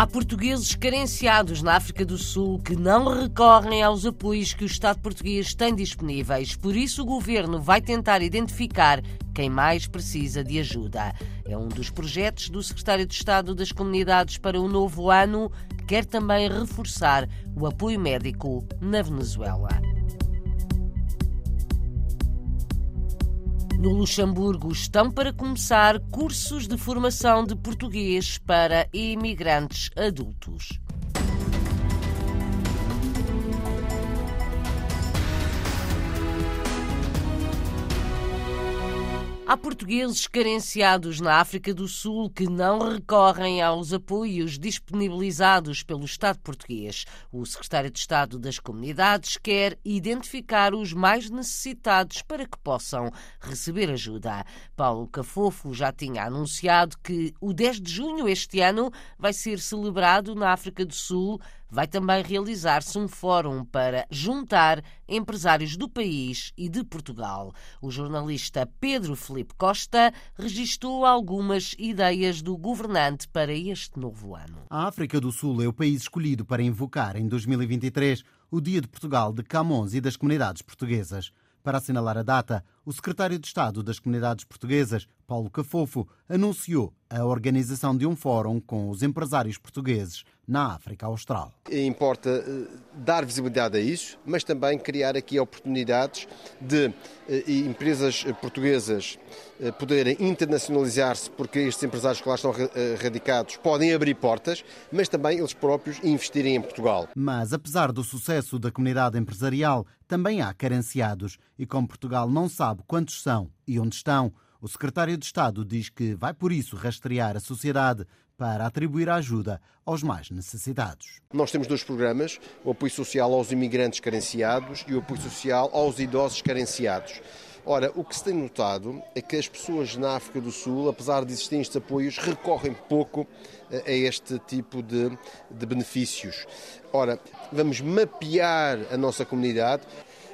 Há portugueses carenciados na África do Sul que não recorrem aos apoios que o Estado português tem disponíveis. Por isso, o governo vai tentar identificar quem mais precisa de ajuda. É um dos projetos do Secretário de Estado das Comunidades para o novo ano, que quer também reforçar o apoio médico na Venezuela. No Luxemburgo estão para começar cursos de formação de português para imigrantes adultos. Há portugueses carenciados na África do Sul que não recorrem aos apoios disponibilizados pelo Estado português. O secretário de Estado das Comunidades quer identificar os mais necessitados para que possam receber ajuda. Paulo Cafofo já tinha anunciado que o 10 de junho este ano vai ser celebrado na África do Sul vai também realizar-se um fórum para juntar empresários do país e de Portugal. O jornalista Pedro Felipe Costa registou algumas ideias do governante para este novo ano. A África do Sul é o país escolhido para invocar em 2023 o Dia de Portugal de Camões e das comunidades portuguesas. Para assinalar a data, o secretário de Estado das Comunidades Portuguesas, Paulo Cafofo, anunciou a organização de um fórum com os empresários portugueses na África Austral. Importa eh, dar visibilidade a isso, mas também criar aqui oportunidades de eh, empresas portuguesas eh, poderem internacionalizar-se, porque estes empresários que lá estão radicados podem abrir portas, mas também eles próprios investirem em Portugal. Mas apesar do sucesso da comunidade empresarial, também há carenciados e como Portugal não sabe quantos são e onde estão, o secretário de Estado diz que vai por isso rastrear a sociedade para atribuir ajuda aos mais necessitados. Nós temos dois programas, o apoio social aos imigrantes carenciados e o apoio social aos idosos carenciados. Ora, o que se tem notado é que as pessoas na África do Sul, apesar de existirem estes apoios, recorrem pouco eh, a este tipo de, de benefícios. Ora, vamos mapear a nossa comunidade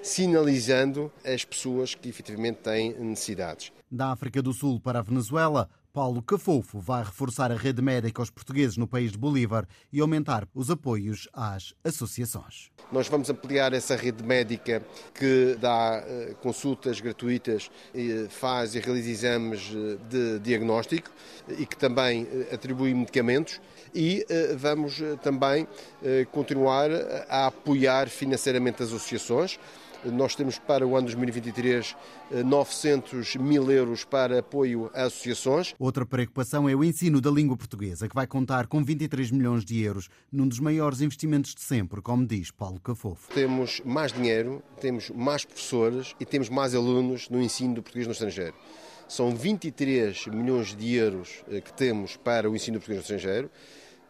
sinalizando as pessoas que efetivamente têm necessidades. Da África do Sul para a Venezuela, Paulo Cafofo vai reforçar a rede médica aos portugueses no país de Bolívar e aumentar os apoios às associações. Nós vamos ampliar essa rede médica que dá eh, consultas gratuitas, faz e realiza exames eh, de diagnóstico e que também eh, atribui medicamentos e vamos também continuar a apoiar financeiramente as associações. Nós temos para o ano 2023 900 eh, mil euros para apoio a associações. Outra preocupação é o ensino da língua portuguesa, que vai contar com 23 milhões de euros, num dos maiores investimentos de sempre, como diz Paulo Cafofo. Temos mais dinheiro, temos mais professores e temos mais alunos no ensino do português no estrangeiro. São 23 milhões de euros eh, que temos para o ensino do português no estrangeiro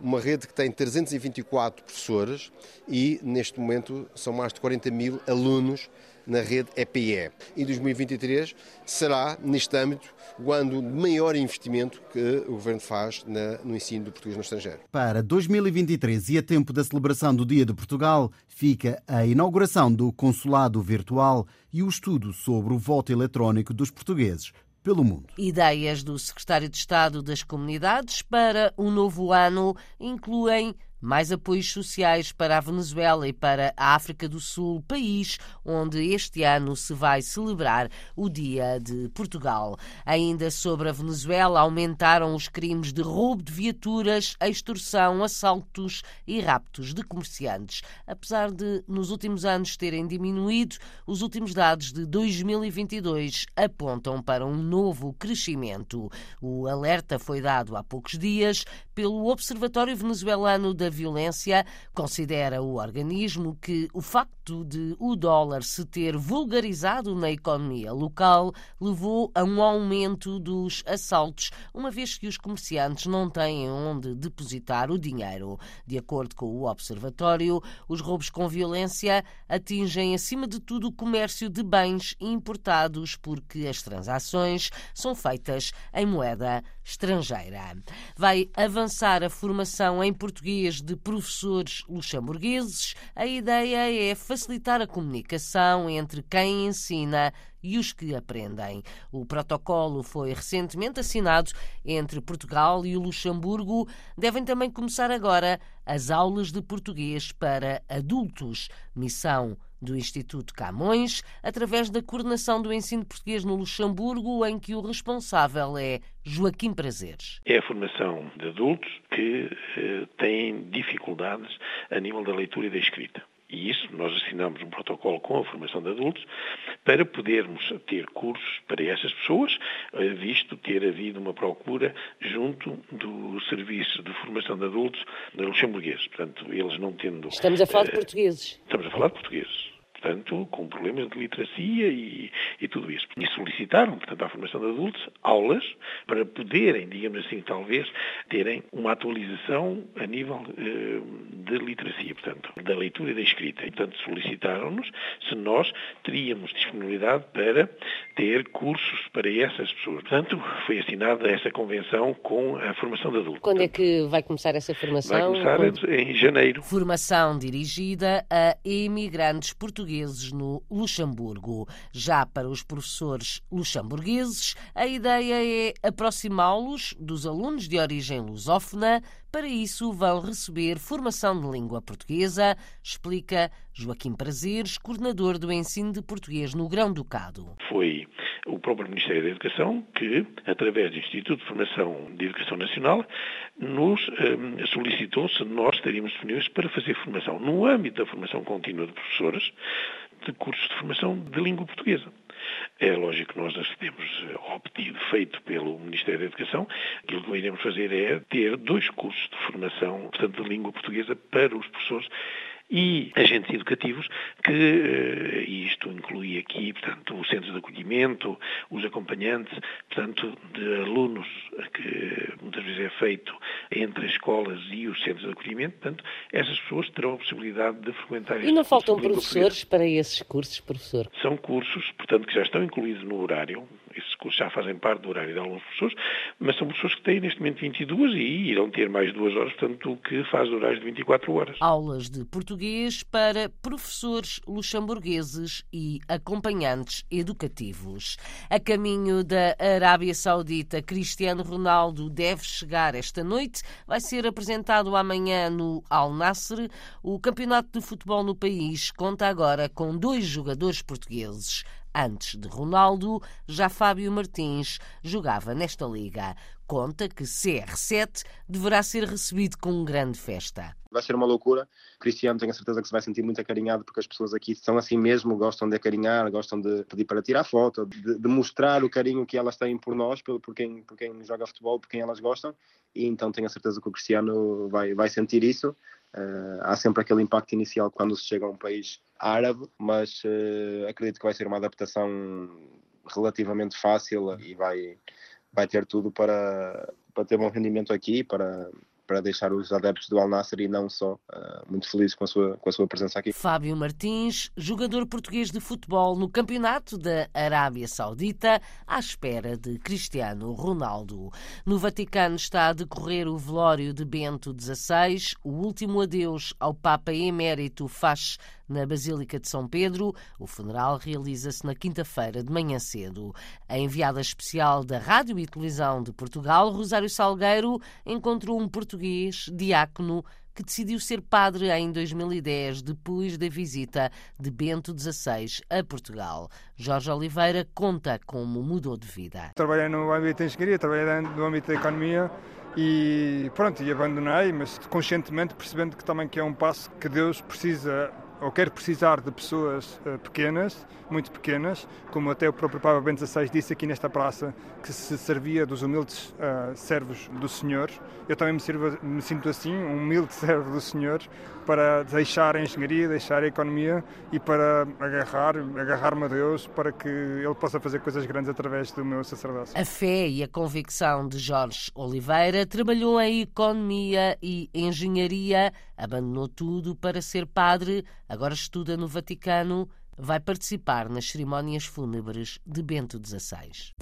uma rede que tem 324 professores e, neste momento, são mais de 40 mil alunos na rede EPE. E 2023 será, neste âmbito, o ano maior investimento que o Governo faz na, no ensino do português no estrangeiro. Para 2023 e a tempo da celebração do Dia de Portugal, fica a inauguração do Consulado Virtual e o estudo sobre o voto eletrónico dos portugueses pelo mundo. Ideias do secretário de Estado das Comunidades para o novo ano incluem mais apoios sociais para a Venezuela e para a África do Sul, país onde este ano se vai celebrar o Dia de Portugal. Ainda sobre a Venezuela, aumentaram os crimes de roubo de viaturas, extorsão, assaltos e raptos de comerciantes. Apesar de, nos últimos anos, terem diminuído, os últimos dados de 2022 apontam para um novo crescimento. O alerta foi dado há poucos dias pelo Observatório Venezuelano da Violência, considera o organismo que o facto de o dólar se ter vulgarizado na economia local levou a um aumento dos assaltos, uma vez que os comerciantes não têm onde depositar o dinheiro. De acordo com o Observatório, os roubos com violência atingem acima de tudo o comércio de bens importados porque as transações são feitas em moeda estrangeira. Vai avançar a formação em português de professores luxemburgueses, a ideia é facilitar a comunicação entre quem ensina e os que aprendem. O protocolo foi recentemente assinado entre Portugal e o Luxemburgo. Devem também começar agora as aulas de português para adultos, missão do Instituto Camões, através da coordenação do ensino português no Luxemburgo, em que o responsável é Joaquim Prazeres. É a formação de adultos que eh, têm dificuldades a nível da leitura e da escrita. E isso nós assinamos um protocolo com a formação de adultos para podermos ter cursos para essas pessoas, visto ter havido uma procura junto do Serviço de Formação de Adultos luxemburguês. Portanto, eles não tendo. Estamos a falar de eh, portugueses. Estamos a falar de portugueses portanto, com problemas de literacia e, e, tudo isso. E solicitaram, portanto, à formação de adultos, aulas para poderem, digamos assim, talvez, terem uma atualização a nível eh, de literacia, portanto, da leitura e da escrita. E, portanto, solicitaram-nos se nós teríamos disponibilidade para ter cursos para essas pessoas. Portanto, foi assinada essa convenção com a formação de adultos. Quando é que vai começar essa formação? Vai começar Quando? em janeiro. Formação dirigida a imigrantes portugueses portugueses no Luxemburgo. Já para os professores luxemburgueses, a ideia é aproximá-los dos alunos de origem lusófona. Para isso, vão receber formação de língua portuguesa, explica Joaquim Prazeres, coordenador do ensino de português no Grão-Ducado. Foi o próprio Ministério da Educação que, através do Instituto de Formação de Educação Nacional, nos eh, solicitou se nós estaríamos disponíveis para fazer formação no âmbito da formação contínua de professores de cursos de formação de língua portuguesa. É lógico que nós acedemos ao pedido feito pelo Ministério da Educação. Aquilo que iremos fazer é ter dois cursos de formação, portanto, de língua portuguesa para os professores e agentes educativos, que eh, isto inclui aqui, portanto, os centros de acolhimento, os acompanhantes, portanto, de alunos, que muitas vezes é feito entre as escolas e os centros de acolhimento, portanto, essas pessoas terão a possibilidade de frequentar E não faltam professores para esses cursos, professor? São cursos, portanto, que já estão incluídos no horário, cursos já fazem parte do horário de alguns professores, mas são professores que têm neste momento 22 e irão ter mais duas horas, portanto, o que faz horários de 24 horas. Aulas de português para professores luxemburgueses e acompanhantes educativos. A caminho da Arábia Saudita, Cristiano Ronaldo deve chegar esta noite. Vai ser apresentado amanhã no Al Nasser. O campeonato de futebol no país conta agora com dois jogadores portugueses. Antes de Ronaldo, já Fábio Martins jogava nesta liga. Conta que CR7 deverá ser recebido com grande festa. Vai ser uma loucura. Cristiano tenho a certeza que se vai sentir muito acarinhado porque as pessoas aqui são assim mesmo, gostam de acarinhar, gostam de pedir para tirar foto, de, de mostrar o carinho que elas têm por nós, por, por, quem, por quem joga futebol, por quem elas gostam. E então tenho a certeza que o Cristiano vai, vai sentir isso. Uh, há sempre aquele impacto inicial quando se chega a um país árabe, mas uh, acredito que vai ser uma adaptação relativamente fácil e vai, vai ter tudo para, para ter bom rendimento aqui, para, para deixar os adeptos do Al Nassr e não só muito felizes com a, sua, com a sua presença aqui. Fábio Martins, jogador português de futebol no Campeonato da Arábia Saudita, à espera de Cristiano Ronaldo. No Vaticano está a decorrer o velório de Bento XVI, o último adeus ao Papa Emérito faz na Basílica de São Pedro. O funeral realiza-se na quinta-feira de manhã cedo. A enviada especial da Rádio e Televisão de Portugal, Rosário Salgueiro, encontrou um português diácono que decidiu ser padre em 2010, depois da visita de Bento XVI a Portugal. Jorge Oliveira conta como mudou de vida. Trabalhei no âmbito da engenharia, trabalhei no âmbito da economia e pronto, e abandonei, mas conscientemente percebendo que também que é um passo que Deus precisa ou quer precisar de pessoas uh, pequenas, muito pequenas, como até o próprio Papa Bento XVI disse aqui nesta praça, que se servia dos humildes uh, servos do Senhor. Eu também me, sirvo, me, sinto assim, um humilde servo do Senhor, para deixar a engenharia, deixar a economia e para agarrar, agarrar-me a Deus para que Ele possa fazer coisas grandes através do meu sacerdócio. A fé e a convicção de Jorge Oliveira trabalhou em economia e engenharia, abandonou tudo para ser padre agora estuda no Vaticano, vai participar nas cerimónias fúnebres de Bento XVI.